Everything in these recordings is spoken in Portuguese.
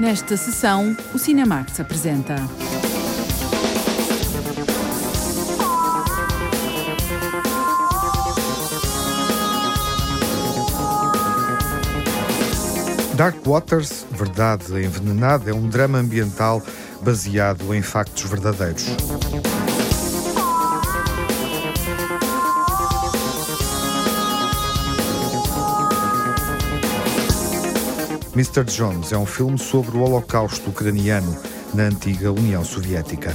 Nesta sessão, o Cinemax apresenta. Dark Waters, Verdade Envenenada, é um drama ambiental baseado em factos verdadeiros. Mr. Jones é um filme sobre o Holocausto ucraniano na antiga União Soviética.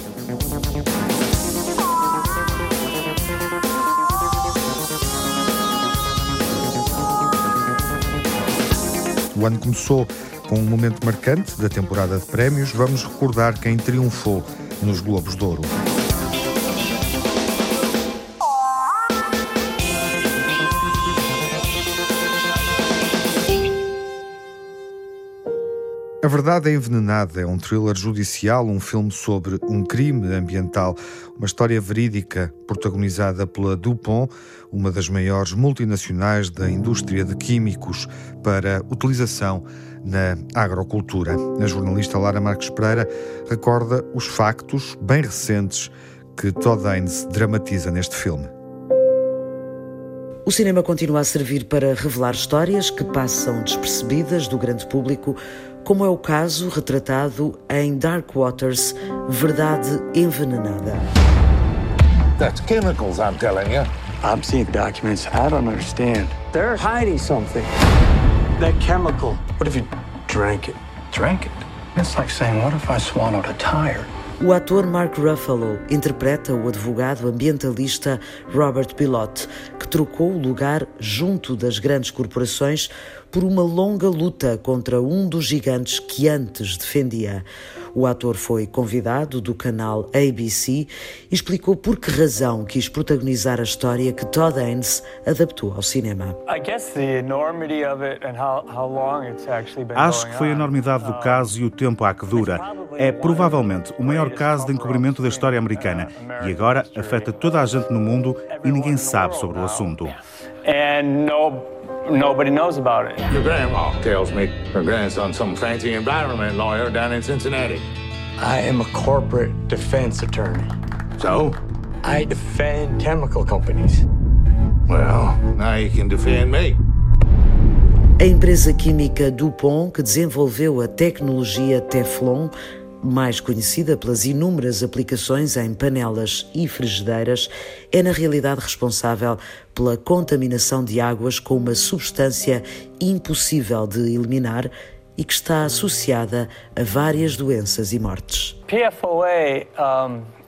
O ano começou com um momento marcante da temporada de prémios. Vamos recordar quem triunfou nos Globos de Ouro. A Verdade é Envenenada é um thriller judicial, um filme sobre um crime ambiental, uma história verídica protagonizada pela DuPont, uma das maiores multinacionais da indústria de químicos para utilização na agrocultura. A jornalista Lara Marques Pereira recorda os factos bem recentes que Todd Haynes dramatiza neste filme. O cinema continua a servir para revelar histórias que passam despercebidas do grande público como é o caso retratado em Dark Waters, Verdade Envenenada. That's chemicals, I'm telling you. I'm seeing documents I don't understand. They're hiding something. That chemical, what if you drank it? Drank it? It's like saying, what if I swallowed a tire? O ator Mark Ruffalo interpreta o advogado ambientalista Robert Pilote, que trocou o lugar junto das grandes corporações por uma longa luta contra um dos gigantes que antes defendia. O ator foi convidado do canal ABC e explicou por que razão quis protagonizar a história que Todd Haynes adaptou ao cinema. Acho que foi a enormidade do caso e o tempo a que dura. É provavelmente o maior caso de encobrimento da história americana e agora afeta toda a gente no mundo e ninguém sabe sobre o assunto. Nobody knows about it. Your grandma tells me her grandson's some fancy environment lawyer down in Cincinnati. I am a corporate defense attorney. So? I defend chemical companies. Well, now you can defend me. A empresa química DuPont, que desenvolveu a tecnologia Teflon, mais conhecida pelas inúmeras aplicações em panelas e frigideiras, é na realidade responsável pela contaminação de águas com uma substância impossível de eliminar e que está associada a várias doenças e mortes. PFOA um...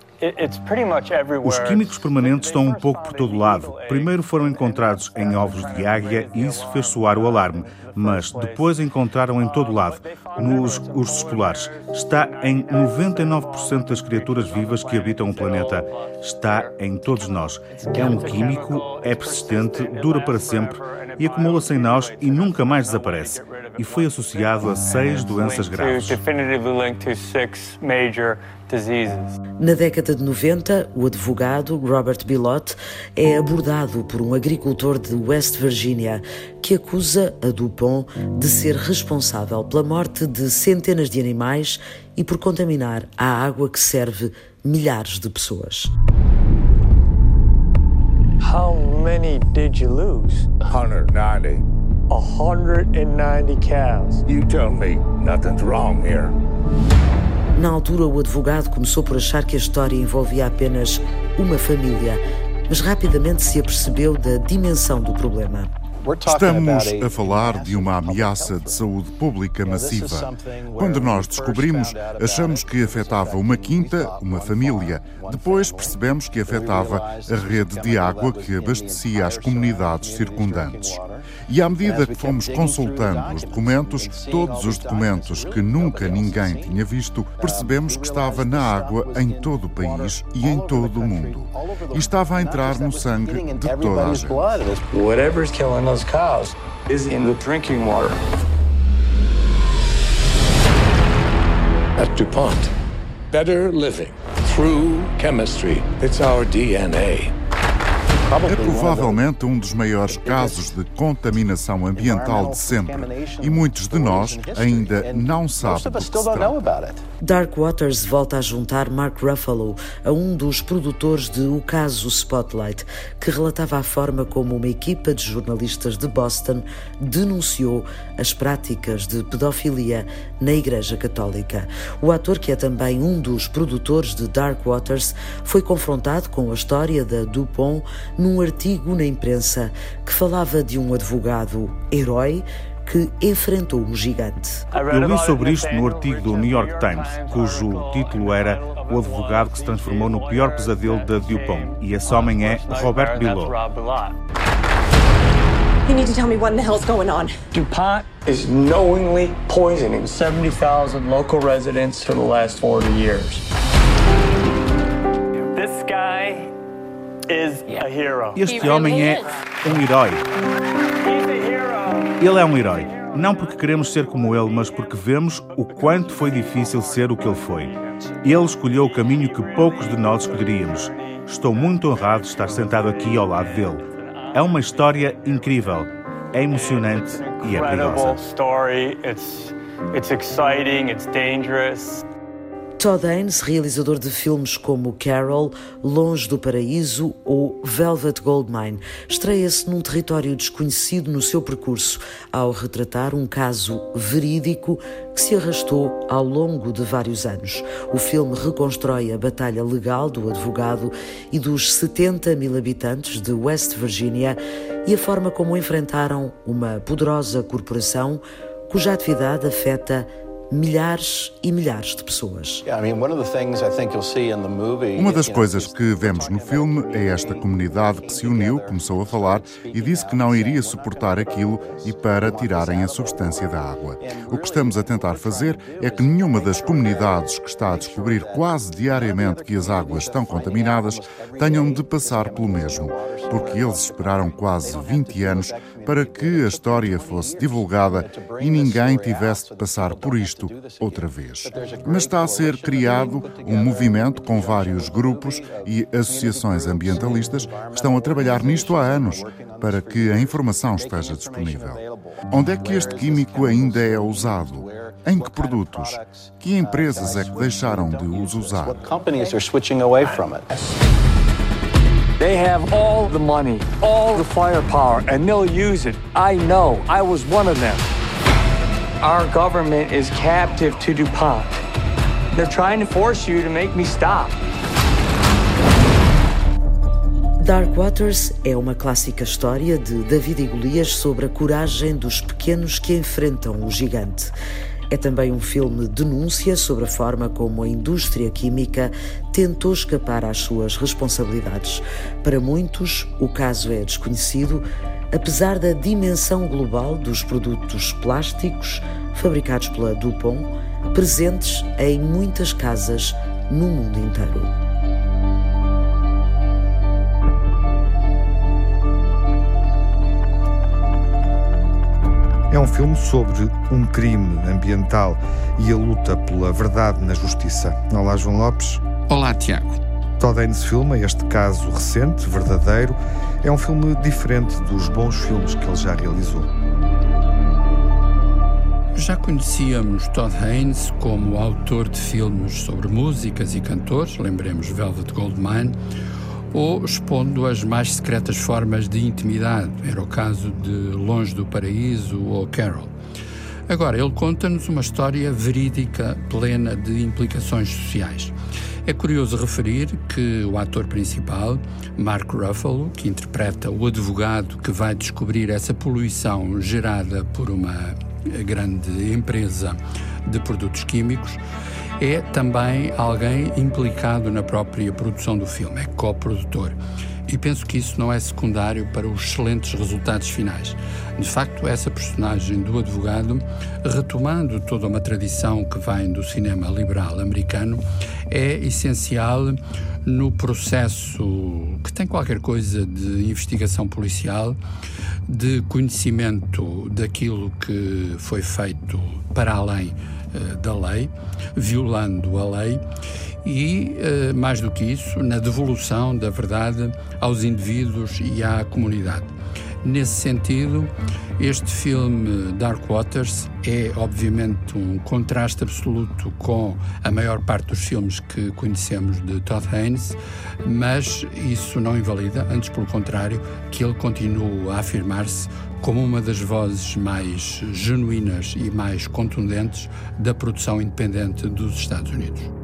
Os químicos permanentes estão um pouco por todo lado. Primeiro foram encontrados em ovos de águia e isso fez soar o alarme, mas depois encontraram em todo lado, nos ursos polares. Está em 99% das criaturas vivas que habitam o planeta. Está em todos nós. É um químico, é persistente, dura para sempre e acumula-se em nós e nunca mais desaparece. E foi associado a seis doenças graves. Na década de 90, o advogado Robert Bilott é abordado por um agricultor de West Virginia que acusa a DuPont de ser responsável pela morte de centenas de animais e por contaminar a água que serve milhares de pessoas. How many did you lose? 190. 190 cows. You tell me nothing's wrong here. Na altura, o advogado começou por achar que a história envolvia apenas uma família, mas rapidamente se apercebeu da dimensão do problema. Estamos a falar de uma ameaça de saúde pública massiva. Quando nós descobrimos, achamos que afetava uma quinta, uma família. Depois percebemos que afetava a rede de água que abastecia as comunidades circundantes. E à medida que fomos consultando os documentos, todos os documentos que nunca ninguém tinha visto, percebemos que estava na água em todo o país e em todo o mundo. E estava a entrar no sangue de toda a gente. Whatever's killing those cows is in the drinking water. At DuPont, better living through chemistry. It's our DNA. É provavelmente um dos maiores casos de contaminação ambiental de sempre e muitos de nós ainda não sabem do que se trata. Dark Waters volta a juntar Mark Ruffalo a um dos produtores de O Caso Spotlight, que relatava a forma como uma equipa de jornalistas de Boston denunciou as práticas de pedofilia na Igreja Católica. O ator, que é também um dos produtores de Dark Waters, foi confrontado com a história da Dupont num artigo na imprensa que falava de um advogado herói que enfrentou um gigante. Eu li sobre isto no artigo do New York Times, cujo título era O advogado que se transformou no pior pesadelo da Dupont. E esse homem é Robert Bilot. You need to tell me what in the hell's going on. DuPont is knowingly poisoning 70,000 local residents for the last 40 years. This guy is a hero. Este homem é um herói. Ele é um herói. Não porque queremos ser como ele, mas porque vemos o quanto foi difícil ser o que ele foi. Ele escolheu o caminho que poucos de nós escolheríamos. Estou muito honrado de estar sentado aqui ao lado dele. É uma história incrível, é emocionante e é perigosa. Todd Haynes, realizador de filmes como Carol, Longe do Paraíso ou Velvet Goldmine, estreia-se num território desconhecido no seu percurso ao retratar um caso verídico que se arrastou ao longo de vários anos. O filme reconstrói a batalha legal do advogado e dos 70 mil habitantes de West Virginia e a forma como enfrentaram uma poderosa corporação cuja atividade afeta milhares e milhares de pessoas. Uma das coisas que vemos no filme é esta comunidade que se uniu, começou a falar e disse que não iria suportar aquilo e para tirarem a substância da água. O que estamos a tentar fazer é que nenhuma das comunidades que está a descobrir quase diariamente que as águas estão contaminadas tenham de passar pelo mesmo, porque eles esperaram quase 20 anos para que a história fosse divulgada e ninguém tivesse de passar por isto outra vez. Mas está a ser criado um movimento com vários grupos e associações ambientalistas que estão a trabalhar nisto há anos para que a informação esteja disponível. Onde é que este químico ainda é usado? Em que produtos? Que empresas é que deixaram de os usar? They have all the money, all the firepower, and they'll use it. I know. I was one of them. Our government is captive to DuPont. They're trying to force you to make me stop. Dark Waters é uma clássica história de David e Golias sobre a coragem dos pequenos que enfrentam o gigante. É também um filme denúncia sobre a forma como a indústria química tentou escapar às suas responsabilidades. Para muitos, o caso é desconhecido, apesar da dimensão global dos produtos plásticos fabricados pela Dupont, presentes em muitas casas no mundo inteiro. É um filme sobre um crime ambiental e a luta pela verdade na justiça. Olá, João Lopes. Olá, Tiago. Todd Haynes filma este caso recente, verdadeiro, é um filme diferente dos bons filmes que ele já realizou. Já conhecíamos Todd Haynes como autor de filmes sobre músicas e cantores, lembremos Velvet Goldmine, ou expondo as mais secretas formas de intimidade, era o caso de Longe do Paraíso ou Carol. Agora, ele conta-nos uma história verídica, plena de implicações sociais. É curioso referir que o ator principal, Mark Ruffalo, que interpreta o advogado que vai descobrir essa poluição gerada por uma grande empresa de produtos químicos, é também alguém implicado na própria produção do filme, é coprodutor. E penso que isso não é secundário para os excelentes resultados finais. De facto, essa personagem do advogado, retomando toda uma tradição que vem do cinema liberal americano, é essencial no processo que tem qualquer coisa de investigação policial, de conhecimento daquilo que foi feito para além da lei, violando a lei e, mais do que isso, na devolução da verdade aos indivíduos e à comunidade. Nesse sentido, este filme Dark Waters é obviamente um contraste absoluto com a maior parte dos filmes que conhecemos de Todd Haynes, mas isso não invalida, antes pelo contrário, que ele continua a afirmar-se como uma das vozes mais genuínas e mais contundentes da produção independente dos Estados Unidos.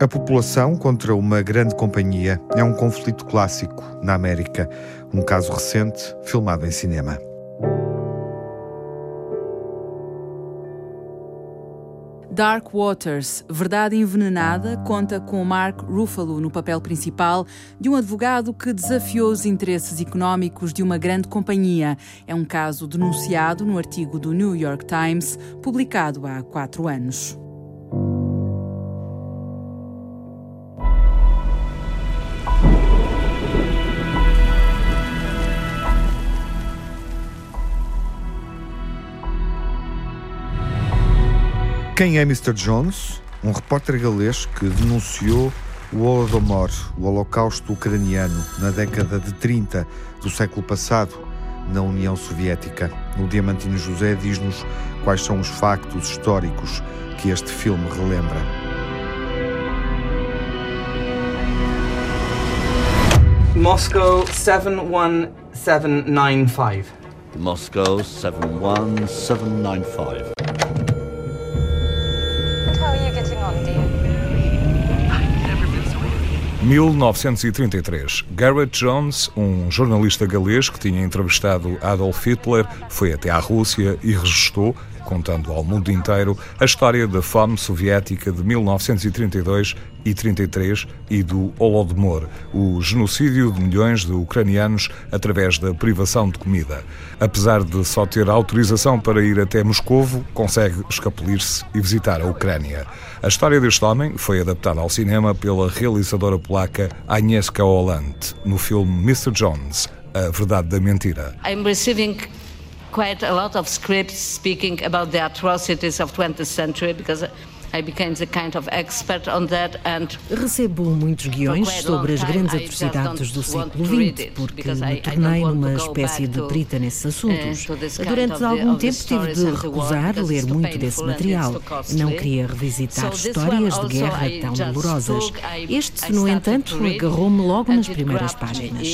A população contra uma grande companhia é um conflito clássico na América, um caso recente filmado em cinema. Dark Waters, Verdade Envenenada, conta com Mark Ruffalo no papel principal de um advogado que desafiou os interesses económicos de uma grande companhia. É um caso denunciado no artigo do New York Times, publicado há quatro anos. Quem é Mr. Jones? Um repórter galês que denunciou o Holodomor, o Holocausto ucraniano, na década de 30 do século passado, na União Soviética. O Diamantino José diz-nos quais são os factos históricos que este filme relembra. Moscow 71795. Moscow 71795. 1933. Garrett Jones, um jornalista galês que tinha entrevistado Adolf Hitler, foi até à Rússia e registou, contando ao mundo inteiro, a história da fome soviética de 1932 e 33 e do Holodomor, o genocídio de milhões de ucranianos através da privação de comida. Apesar de só ter autorização para ir até Moscovo, consegue escapulir-se e visitar a Ucrânia. A história deste homem foi adaptada ao cinema pela realizadora polaca Agnieszka Holland no filme Mr. Jones, A Verdade da Mentira. I'm receiving quite a lot of scripts speaking about the atrocities of 20th century because Recebo muitos guiões sobre as grandes atrocidades do século XX, porque me tornei numa espécie de perita nesses assuntos. Durante algum tempo tive de recusar ler muito desse material. Não queria revisitar histórias de guerra tão dolorosas. Este, no entanto, agarrou-me logo nas primeiras páginas.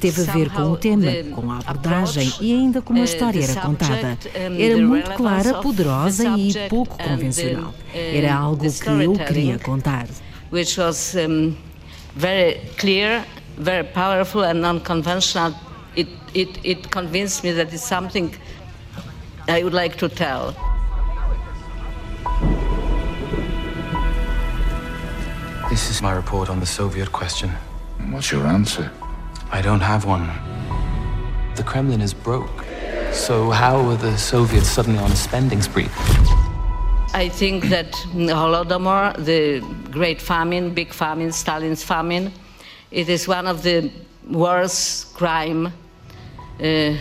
Teve a ver com o tema, com a abordagem e ainda como a história era contada. Era muito clara, poderosa e pouco convencional. Era algo que eu queria contar. Which was um, very clear, very powerful and unconventional. It, it, it convinced me that it's something I would like to tell. This is my report on the Soviet question. What's your answer? I don't have one. The Kremlin is broke. So how were the Soviets suddenly on a spending spree? I think that Holodomor, the great famine, big famine, Stalin's famine, it is one of the worst crime uh,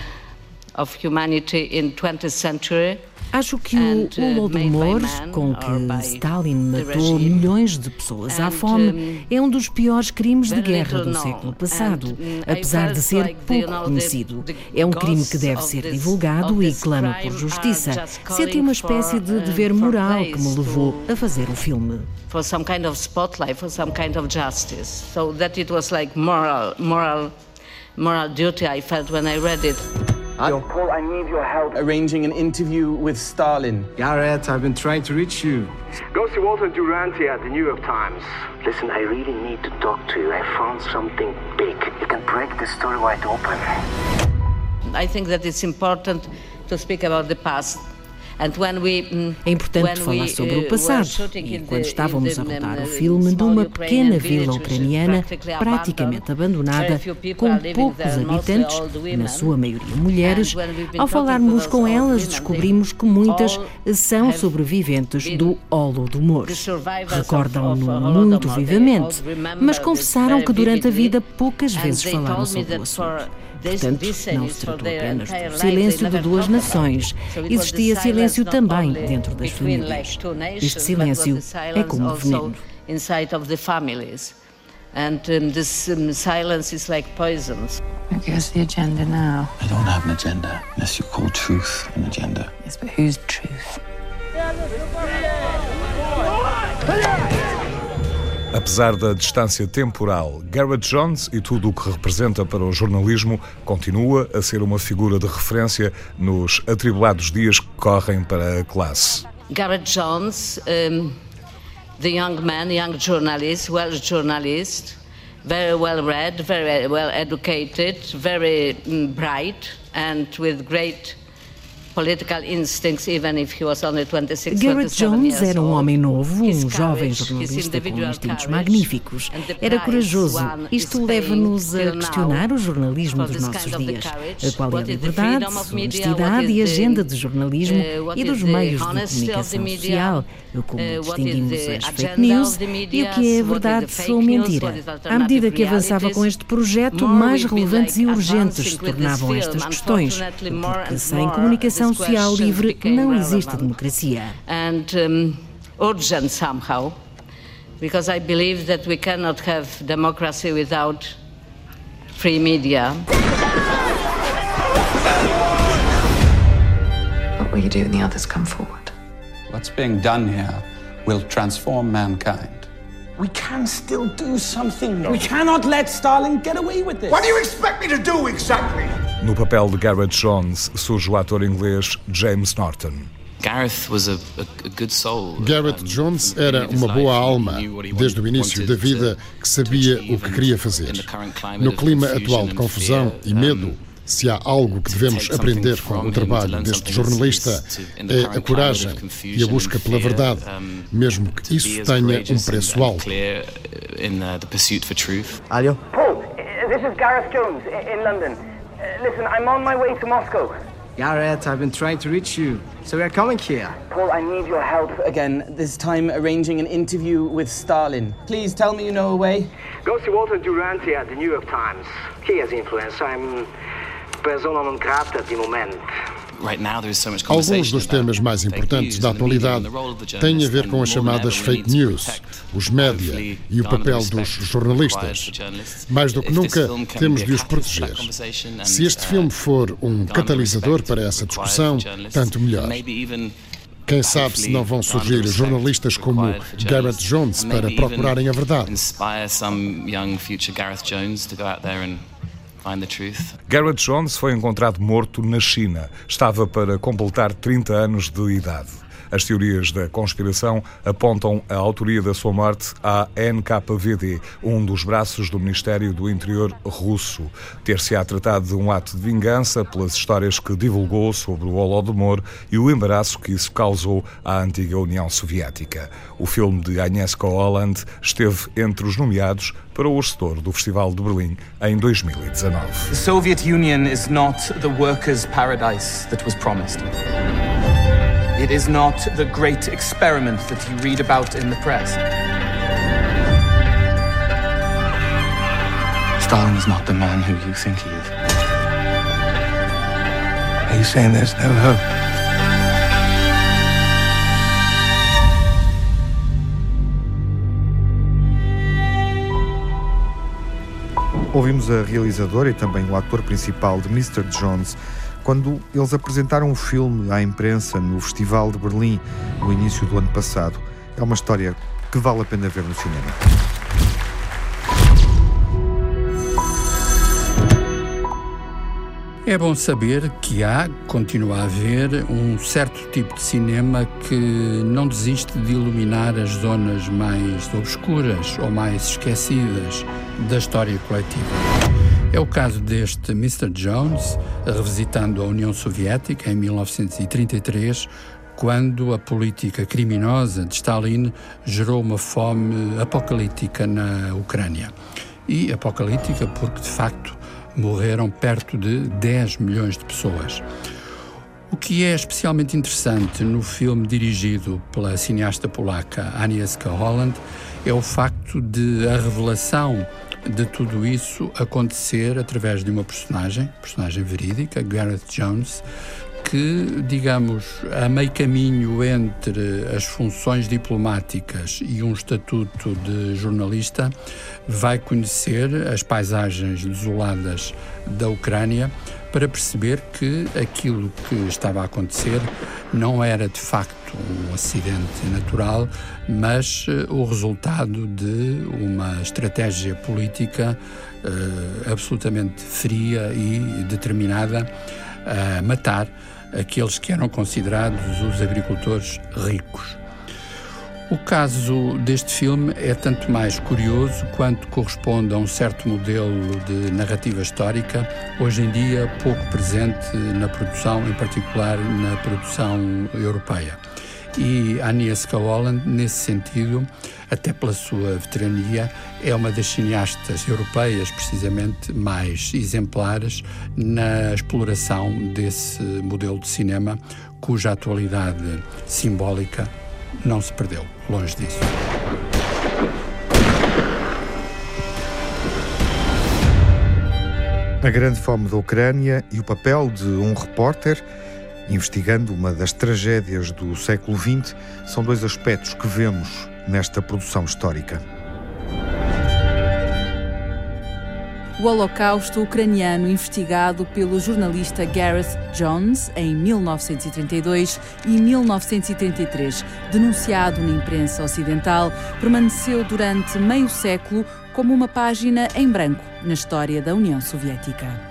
of humanity in 20th century. Acho que o Holodomor, com que Stalin matou milhões de pessoas à fome, é um dos piores crimes de guerra do século passado, apesar de ser pouco conhecido. É um crime que deve ser divulgado e clamo por justiça. Senti uma espécie de dever moral que me levou a fazer o filme. For some kind of spotlight, for some kind of justice. So that it was like moral, moral, moral duty I felt when I read it. Yo, Paul, I need your help arranging an interview with Stalin. Garrett, I've been trying to reach you. Go see Walter Duranty at the New York Times. Listen, I really need to talk to you. I found something big. You can break the story wide open. I think that it's important to speak about the past é importante falar sobre o uh, passado. E quando estávamos a rodar o filme numa pequena vila ucraniana, praticamente abandonada, com poucos habitantes, na sua maioria mulheres, ao falarmos com elas, descobrimos que muitas são sobreviventes do Holodomor. Recordam-no muito vivamente, mas confessaram que durante a vida poucas vezes falaram sobre o assunto. Portanto, não se tratou apenas do silêncio de duas nações. Existia silêncio também dentro das famílias. Este silêncio é como veneno. And um, this um, silence is like poison. Where's the agenda now? I don't have an agenda unless you call truth an agenda. Yes, but whose truth? Apesar da distância temporal, Garrett Jones e tudo o que representa para o jornalismo continua a ser uma figura de referência nos atribulados dias que correm para a classe. Garrett Jones, um, the young man, young journalist, Welsh journalist, very well read, very well educated, very um, bright, and with great Garrett Jones era um homem novo, um jovem jornalista com instintos magníficos. Era corajoso. Isto leva-nos a questionar o jornalismo dos nossos dias. Qual é a liberdade, honestidade e agenda de jornalismo uh, e dos meios de comunicação social? Como uh, distinguimos as fake news e o que é verdade ou mentira. À medida que avançava com este projeto, mais relevantes e urgentes se tornavam estas questões, porque sem comunicação comunicação social livre não existe democracia. And um, urgent somehow, because I believe that we cannot have democracy without free media. What will you do when the others come forward? What's being done here will transform mankind. We can still do something. No. We cannot let Stalin get away with this. What do you expect me to do exactly? No papel de Garrett Jones surge o ator inglês James Norton. Gareth Garrett Jones era uma boa alma desde o início da vida que sabia o que queria fazer. No clima atual de confusão e medo, se há algo que devemos aprender com o trabalho deste jornalista é a coragem e a busca pela verdade, mesmo que isso tenha um preço alto. Alio? Paul, this is Gareth Jones in London. Uh, listen, I'm on my way to Moscow. Gareth, I've been trying to reach you, so we're coming here. Paul, I need your help again, this time arranging an interview with Stalin. Please tell me you know a way. Go see Walter Duranty at the New York Times. He has influence. I'm Alguns dos temas mais importantes da atualidade têm a ver com as chamadas fake news, os média e o papel dos jornalistas. Mais do que nunca, temos de os proteger. Se este uh, filme for um catalisador para essa discussão, tanto melhor. Quem sabe se não vão surgir jornalistas como Gareth Jones para procurarem a verdade. Garrett Jones foi encontrado morto na China. Estava para completar 30 anos de idade. As teorias da conspiração apontam a autoria da sua morte à NKVD, um dos braços do Ministério do Interior russo. Ter-se-á tratado de um ato de vingança pelas histórias que divulgou sobre o Holodomor e o embaraço que isso causou à antiga União Soviética. O filme de Agnieszka Holland esteve entre os nomeados para o vencedor do Festival de Berlim em 2019. The Soviet Union is not the workers' paradise that was promised. It is not the great experiment that you read about in the press. Stalin is not the man who you think he is. Are you saying there's no hope? Ouvimos a realizadora e também o ator principal de Mr. Jones quando eles apresentaram o filme à imprensa no Festival de Berlim no início do ano passado. É uma história que vale a pena ver no cinema. É bom saber que há, continua a haver, um certo tipo de cinema que não desiste de iluminar as zonas mais obscuras ou mais esquecidas da história coletiva. É o caso deste Mr. Jones, revisitando a União Soviética em 1933, quando a política criminosa de Stalin gerou uma fome apocalíptica na Ucrânia. E apocalíptica porque, de facto, morreram perto de 10 milhões de pessoas. O que é especialmente interessante no filme dirigido pela cineasta polaca Agnieszka Holland é o facto de a revelação de tudo isso acontecer através de uma personagem, personagem verídica, Gareth Jones, que, digamos, a meio caminho entre as funções diplomáticas e um estatuto de jornalista, vai conhecer as paisagens desoladas da Ucrânia para perceber que aquilo que estava a acontecer não era de facto um acidente natural, mas uh, o resultado de uma estratégia política uh, absolutamente fria e determinada a matar aqueles que eram considerados os agricultores ricos. O caso deste filme é tanto mais curioso quanto corresponde a um certo modelo de narrativa histórica, hoje em dia pouco presente na produção, em particular na produção europeia. E Agnieszka Holland, nesse sentido, até pela sua veterania, é uma das cineastas europeias, precisamente, mais exemplares na exploração desse modelo de cinema, cuja atualidade simbólica não se perdeu, longe disso. A grande fome da Ucrânia e o papel de um repórter investigando uma das tragédias do século XX são dois aspectos que vemos nesta produção histórica. o Holocausto Ucraniano investigado pelo jornalista Gareth Jones em 1932 e 1933, denunciado na imprensa ocidental, permaneceu durante meio século como uma página em branco na história da União Soviética.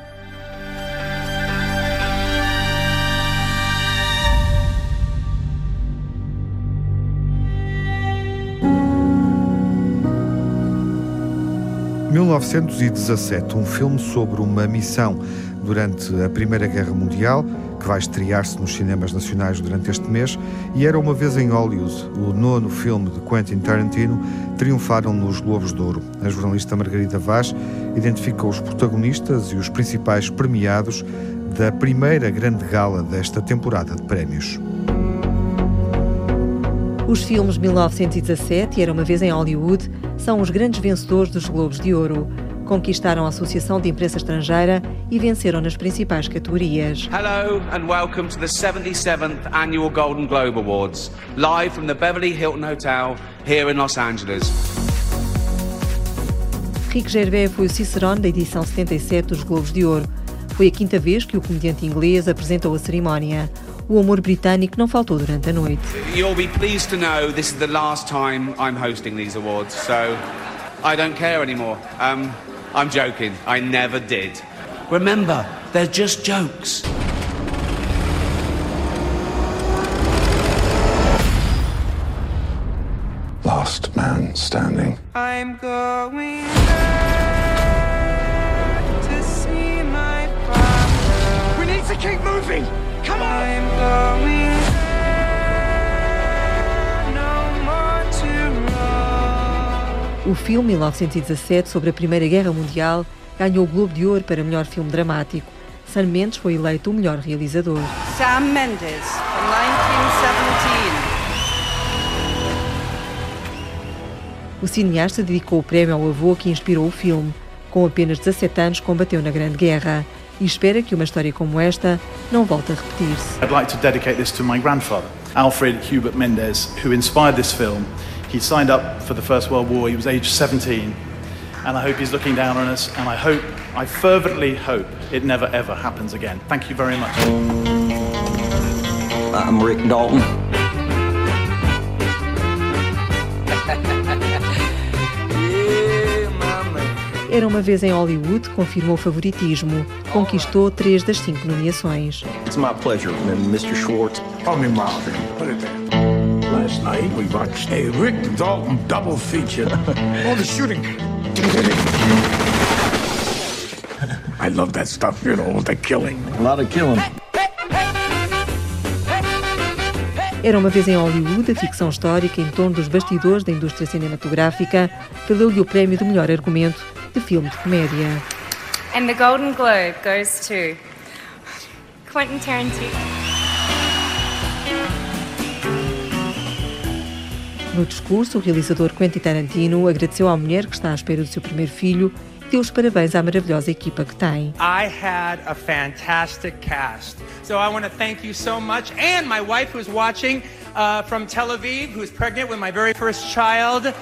1917, um filme sobre uma missão durante a Primeira Guerra Mundial, que vai estrear-se nos cinemas nacionais durante este mês, e era uma vez em Hollywood, o nono filme de Quentin Tarantino, triunfaram nos Globos de Ouro. A jornalista Margarida Vaz identificou os protagonistas e os principais premiados da primeira grande gala desta temporada de prémios. Os filmes 1917 e Era uma vez em Hollywood são os grandes vencedores dos Globos de Ouro. Conquistaram a Associação de Imprensa Estrangeira e venceram nas principais categorias. Hello and welcome to the 77th Annual Golden Globe Awards, live from the Beverly Hilton Hotel here in Los Angeles. Rick Gervais foi o Cicerone da edição 77 dos Globos de Ouro. Foi a quinta vez que o comediante inglês apresentou a cerimónia o amor britânico não faltou durante a noite. You'll be pleased to know this is the last time I'm hosting these awards, so I don't care anymore. Um, I'm joking. I never did. Remember, they're just jokes. Last man standing. I'm going to see my father. We need to keep moving. O filme 1917 sobre a Primeira Guerra Mundial ganhou o Globo de Ouro para melhor filme dramático. Sam Mendes foi eleito o melhor realizador. Sam Mendes, 1917. O cineasta dedicou o prémio ao avô que inspirou o filme. Com apenas 17 anos, combateu na Grande Guerra e espera que uma história como esta não volte a repetir-se. I'd like to dedicate this to my grandfather, Alfred Hubert Mendes, who inspired this film. He signed up for the First World War, he was age 17, and I hope he's looking down on us, and I hope, I fervently hope, it never ever happens again. Thank you very much. I'm Rick Dalton. Era uma vez em Hollywood, confirmou favoritismo. Conquistou três das cinco nomeações. It's my pleasure, Mr. Schwartz. Call me Marvin. Put it there. Last night we watched a Rick Dalton double feature. All the shooting. I love that stuff, you know, the killing. A lot of killing. Era uma vez em Hollywood, a ficção histórica em torno dos bastidores da indústria cinematográfica, valeu-lhe o prémio do melhor argumento de filme de comédia. And the Golden Globe goes to Quentin Tarantino. No discurso, o realizador Quentin Tarantino agradeceu à mulher que está à espera do seu primeiro filho deu os parabéns à maravilhosa equipa que tem. I had a fantastic cast. So I want to thank you so much and my wife who's watching uh, from Tel Aviv who's pregnant with my very first child.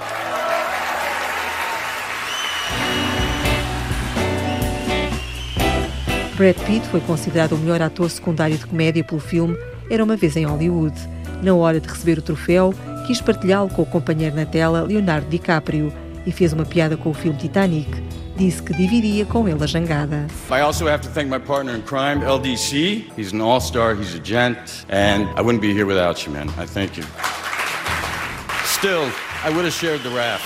Brad Pitt foi considerado o melhor ator secundário de comédia pelo filme Era uma vez em Hollywood. Na hora de receber o troféu, quis partilhá-lo com o companheiro na tela, Leonardo DiCaprio, e fez uma piada com o filme Titanic. Disse que dividia com ele a jangada. I also have to thank my partner in crime, LDC. He's an all-star, he's a gent, and I wouldn't be here without you, man. I thank you. Still, I would have shared the raft.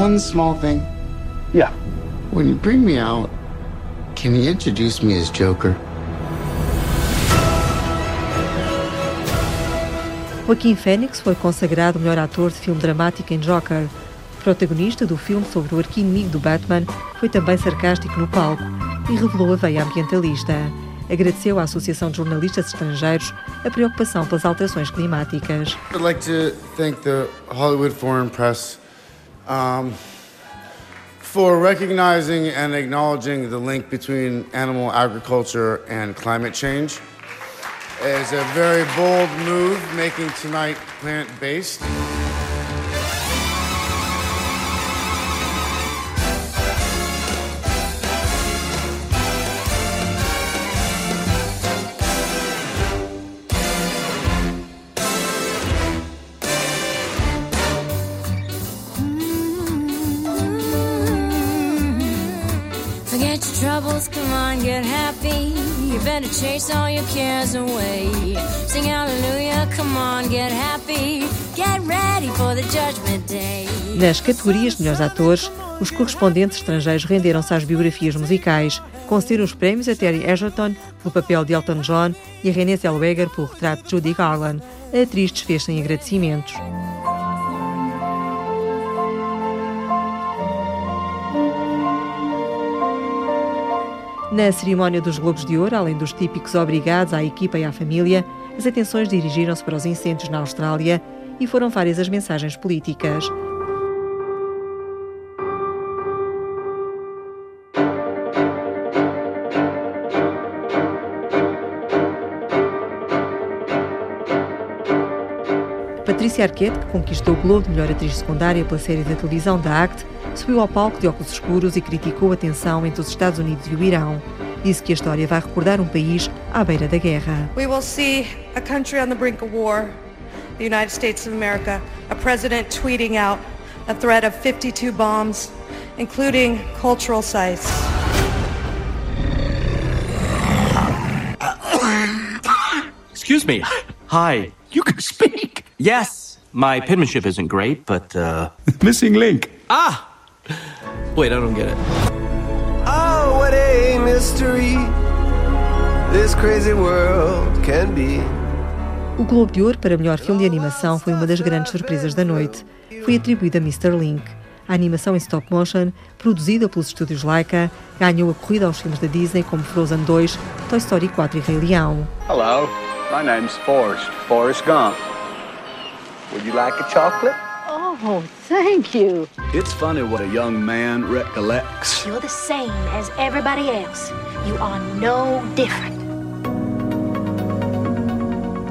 One small thing. Yeah. When you bring me out, can you introduce me as Joker? Joaquim Fênix foi consagrado melhor ator de filme dramático em Joker. Protagonista do filme sobre o arqui-inimigo do Batman foi também sarcástico no palco e revelou a veia ambientalista. Agradeceu à Associação de Jornalistas Estrangeiros a preocupação pelas alterações climáticas. I'd like to thank the Hollywood Foreign Press um, for recognizing and acknowledging the link between animal agriculture and climate change. Is a very bold move, making tonight plant better chase all your cares away. Sing hallelujah, come on, get happy. Get ready for the judgment day. Nas categorias de melhores atores, os correspondentes estrangeiros renderam-se às biografias musicais. Concederam os prémios a Terry Egerton pelo papel de Elton John e a Renée Zellweger pelo retrato de Judy Garland. A atriz desfez-se em agradecimentos. Na cerimónia dos Globos de Ouro, além dos típicos obrigados à equipa e à família, as atenções dirigiram-se para os incêndios na Austrália e foram várias as mensagens políticas. Patrícia Arquette, que conquistou o Globo de Melhor Atriz Secundária pela série da televisão da ACT, subiu ao palco de óculos escuros e criticou a tensão entre os Estados Unidos e o Irão. Disse que a história vai recordar um país à beira da guerra. We will see a country on the brink of war, the United States of America, a president tweeting out a threat of 52 bombs, including cultural sites. Excuse me. Hi. You can speak. Yes. My penmanship isn't great, but uh missing link. Ah. Wait, I don't get it. Oh, what a mystery this crazy world can be. O Globo de Ouro para melhor filme de animação foi uma das grandes surpresas da noite. Foi atribuído a Mr. Link. A animação em stop motion, produzida pelos estúdios Laika, ganhou a corrida aos filmes da Disney como Frozen 2, Toy Story 4 e Rei Leão. Hello, my name's Forrest, Forrest Gump. Would you like a chocolate? Oh, thank you. It's funny what a young man recollects. You're the same as everybody else. You are no different.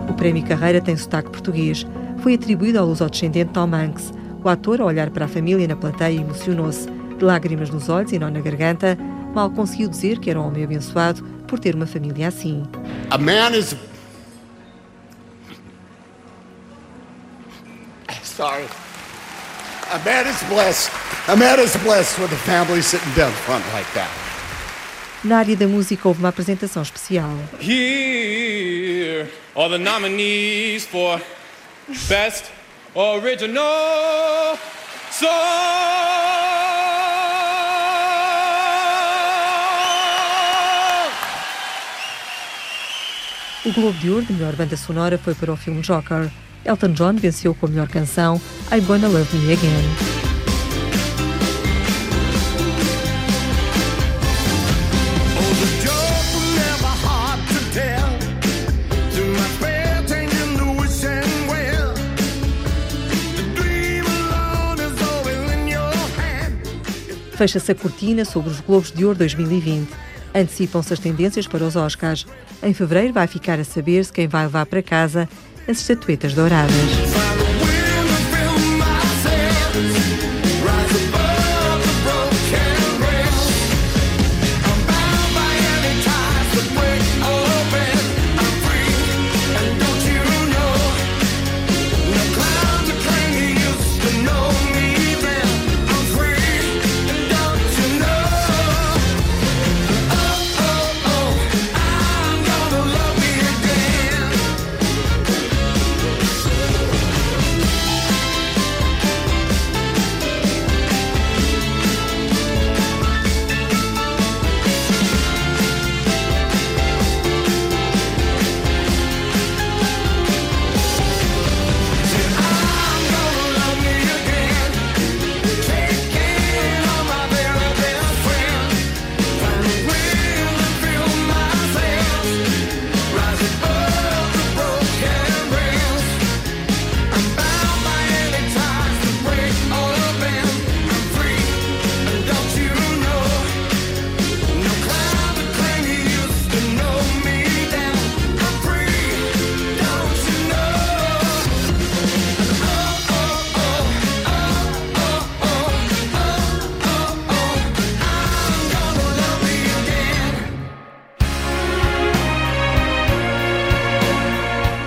O prémio Carreira tem sotaque português. Foi atribuído ao luso-descendente Tom Hanks. O ator, ao olhar para a família na plateia, emocionou-se. De lágrimas nos olhos e nó na garganta, mal conseguiu dizer que era um homem abençoado por ter uma família assim. A man is Sorry. A man is blessed. A man is blessed with a family sitting down front like that. Na área da música houve uma apresentação especial. Here are the nominees for Best Original Song. O Globo de Ouro de melhor banda sonora foi para o filme Joker. Elton John venceu com a melhor canção I Wanna Love Me Again. Fecha-se a cortina sobre os Globos de Ouro 2020. Antecipam-se as tendências para os Oscars. Em fevereiro vai ficar a saber-se quem vai levar para casa as estatuetas douradas.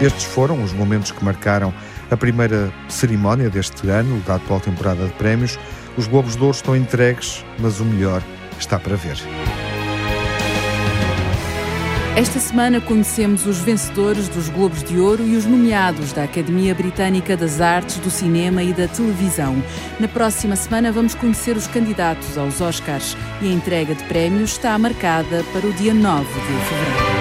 Estes foram os momentos que marcaram a primeira cerimónia deste ano, da atual temporada de prémios. Os Globos de Ouro estão entregues, mas o melhor está para ver. Esta semana conhecemos os vencedores dos Globos de Ouro e os nomeados da Academia Britânica das Artes, do Cinema e da Televisão. Na próxima semana vamos conhecer os candidatos aos Oscars e a entrega de prémios está marcada para o dia 9 de fevereiro.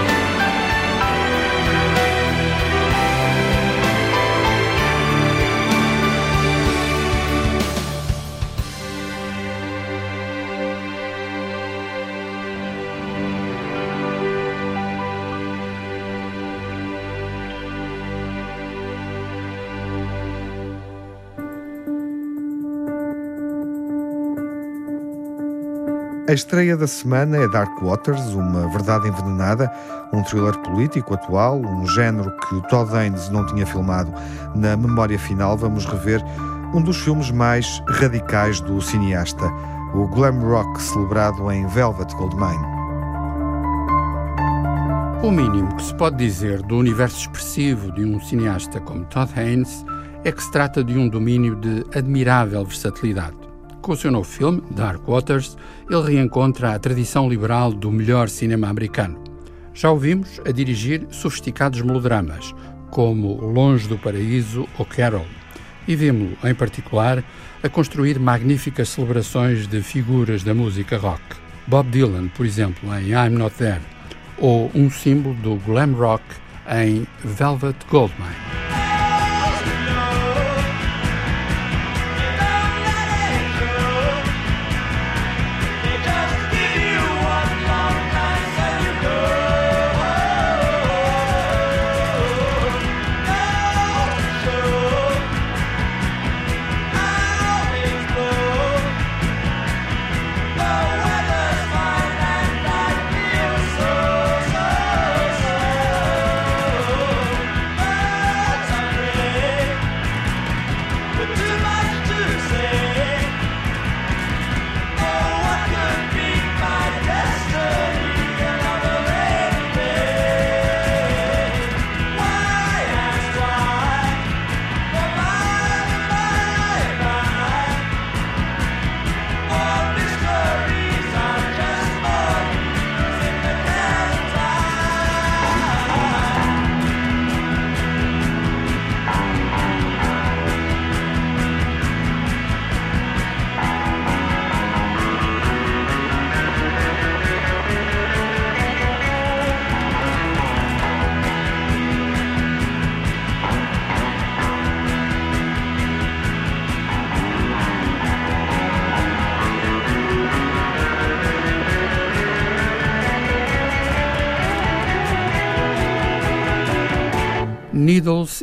A estreia da semana é Dark Waters, uma verdade envenenada, um thriller político atual, um género que Todd Haynes não tinha filmado. Na memória final vamos rever um dos filmes mais radicais do cineasta, o glam rock celebrado em Velvet Goldmine. O mínimo que se pode dizer do universo expressivo de um cineasta como Todd Haynes é que se trata de um domínio de admirável versatilidade. Com o seu novo filme, Dark Waters, ele reencontra a tradição liberal do melhor cinema americano. Já o vimos a dirigir sofisticados melodramas, como Longe do Paraíso ou Carol, e vimos-lo, em particular, a construir magníficas celebrações de figuras da música rock. Bob Dylan, por exemplo, em I'm Not There, ou um símbolo do glam rock em Velvet Goldmine.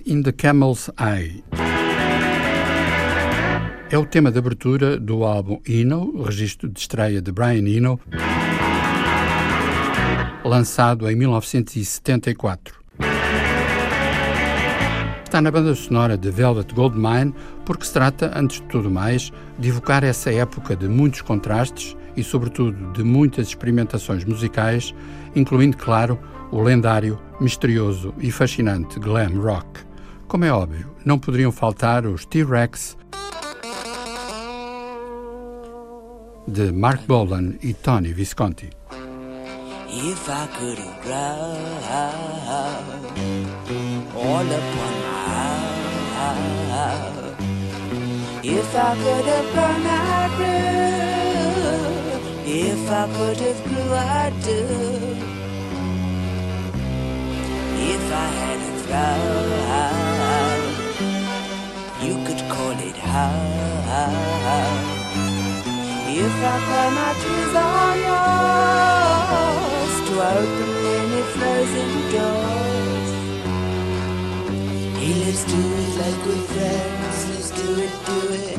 In the Camel's Eye. É o tema de abertura do álbum Eno, registro de estreia de Brian Eno, lançado em 1974. Está na banda sonora de Velvet Goldmine porque se trata, antes de tudo mais, de evocar essa época de muitos contrastes e, sobretudo, de muitas experimentações musicais, incluindo, claro, o lendário, misterioso e fascinante glam rock. Como é óbvio, não poderiam faltar os T-Rex de Mark Bolan e Tony Visconti. If I could have all upon my If I could have grown, I'd grow. If I could have grew, do. If I had a throw. You could call it how. If I cry my tears are yours to open any frozen doors. Hey, let's do it like we're friends. Let's do it, do it.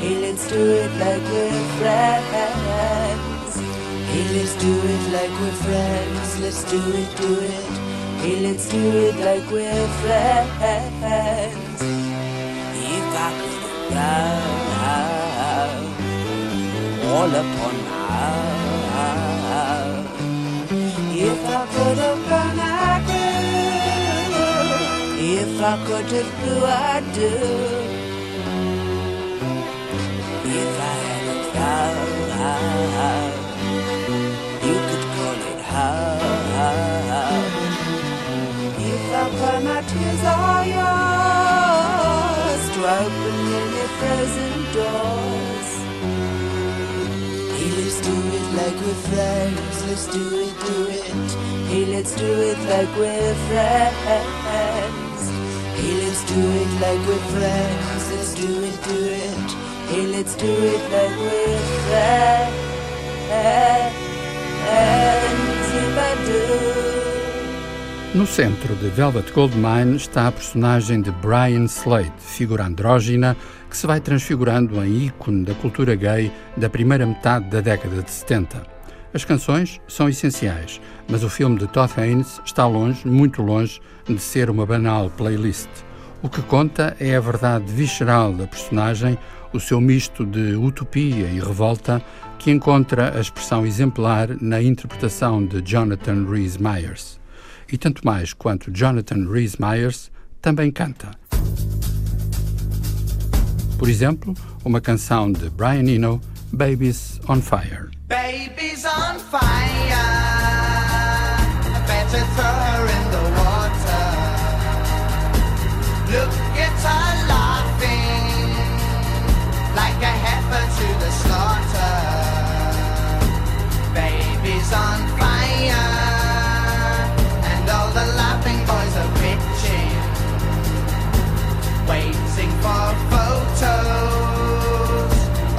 Hey, let's do it like we're friends. Hey, let's do it like we're friends. Let's do it, do it. Hey, let's do it like we're friends. If I could have all upon my If I could have gone, I could. If I could have grew, I'd do. If I had a thought, For my tears are yours to open any frozen doors. Hey, let's do it like we're friends. Let's do it, do it. Hey, let's do it like we're friends. Hey, let's do it like we're friends. Let's do it, do it. Hey, let's do it like we're friends. If I do. No centro de Velvet Goldmine está a personagem de Brian Slade, figura andrógina que se vai transfigurando em ícone da cultura gay da primeira metade da década de 70. As canções são essenciais, mas o filme de Todd Haynes está longe, muito longe, de ser uma banal playlist. O que conta é a verdade visceral da personagem, o seu misto de utopia e revolta, que encontra a expressão exemplar na interpretação de Jonathan Rhys Myers e tanto mais quanto Jonathan Rhys Myers também canta. Por exemplo, uma canção de Brian Eno, Babies on Fire. Babies on fire, better throw her in the water. Look at her laughing, like a heifer to the slaughter. Babies on fire. Waiting for photos.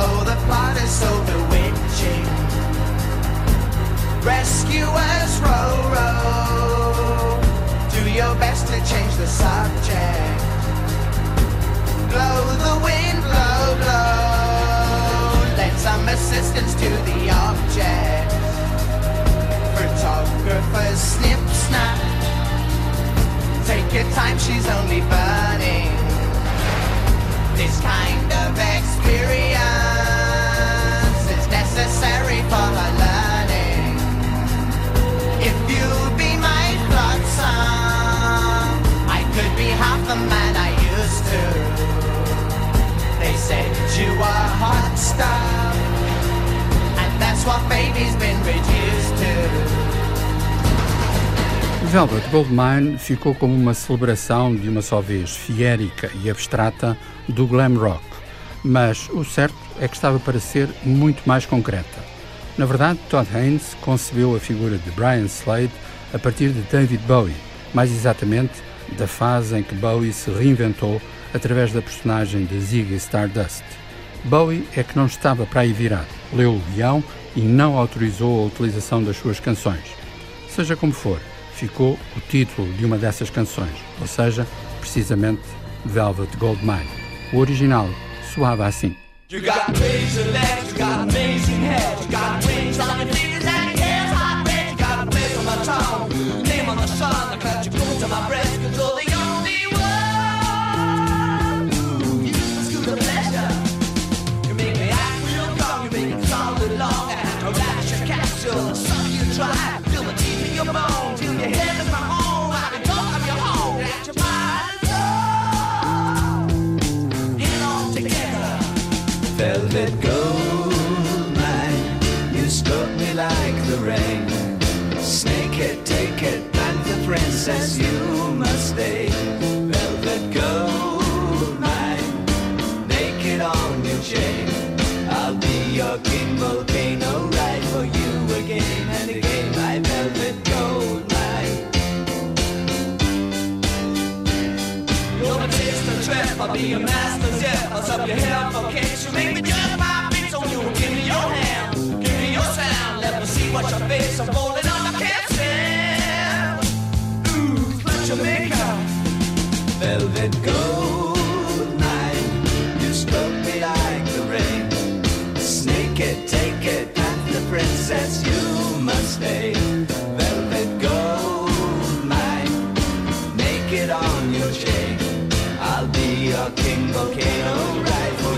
Oh, the plot is so bewitching. Rescuers row, row. Do your best to change the subject. Blow the wind, blow, blow. Lend some assistance Velvet Goldmine ficou como uma celebração de uma só vez fiérica e abstrata do glam rock, mas o certo é que estava para ser muito mais concreta. Na verdade, Todd Haynes concebeu a figura de Brian Slade a partir de David Bowie, mais exatamente da fase em que Bowie se reinventou através da personagem de Ziggy Stardust. Bowie é que não estava para aí virado, leu o guião e não autorizou a utilização das suas canções. Seja como for, ficou o título de uma dessas canções, ou seja, precisamente Velvet Goldmine. O original soava assim. You got I'll be your master yeah. I'll sub your for kicks, you make me jump my feet on you. Give me your hand, give me your sound. Let me see what your face. I'm falling on, I can't stand. Ooh, your makeup. Velvet gold mine, you struck me like the rain. Snake it, take it, and the princess, you must stay. Velvet gold mine, naked on your chain a king volcano rises.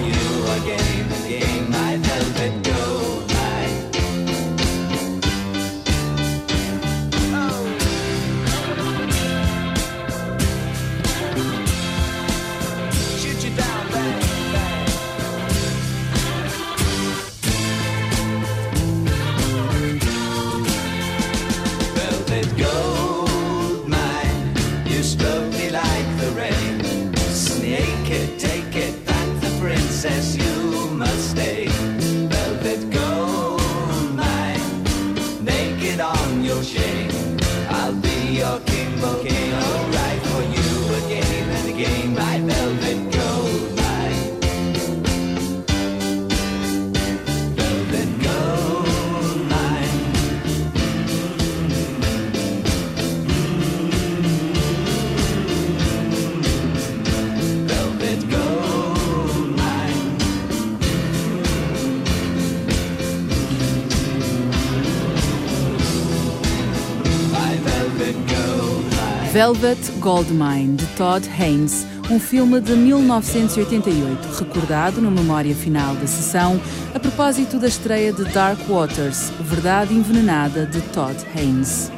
Velvet Goldmine, de Todd Haynes, um filme de 1988, recordado na memória final da sessão, a propósito da estreia de Dark Waters, Verdade Envenenada, de Todd Haynes.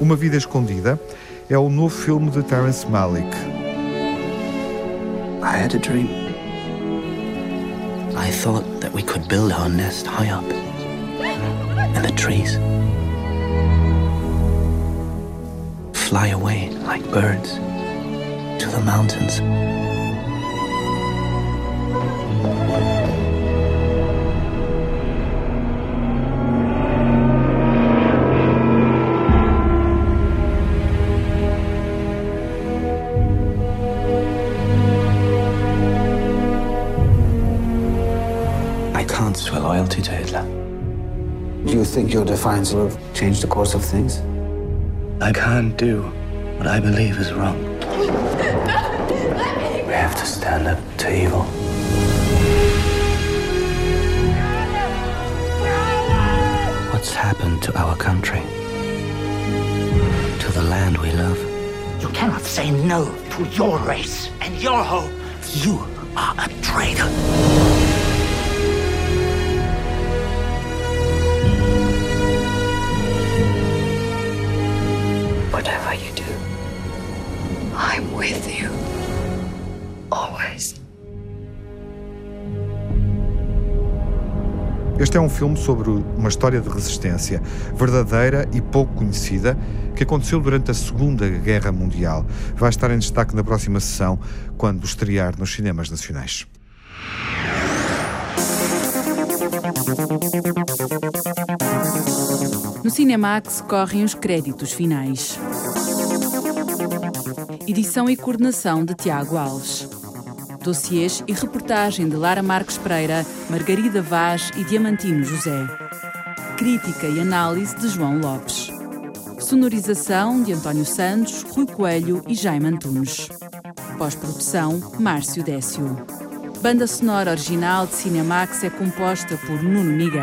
Uma Vida Escondida é o novo filme de Terrence Malick. I had a dream. I thought that we could build our nest high up in the trees. Fly away like birds to the mountains. Your defiance will change the course of things? I can't do what I believe is wrong. We have to stand up to evil. What's happened to our country? To the land we love? You cannot say no to your race and your hope. You are a traitor. Este é um filme sobre uma história de resistência verdadeira e pouco conhecida que aconteceu durante a Segunda Guerra Mundial. Vai estar em destaque na próxima sessão, quando estrear nos cinemas nacionais. No Cinemax correm os créditos finais. Edição e coordenação de Tiago Alves. Dossiês e reportagem de Lara Marques Pereira, Margarida Vaz e Diamantino José. Crítica e análise de João Lopes. Sonorização de António Santos, Rui Coelho e Jaime Antunes. Pós-produção, Márcio Décio. Banda sonora original de Cinemax é composta por Nuno Miguel.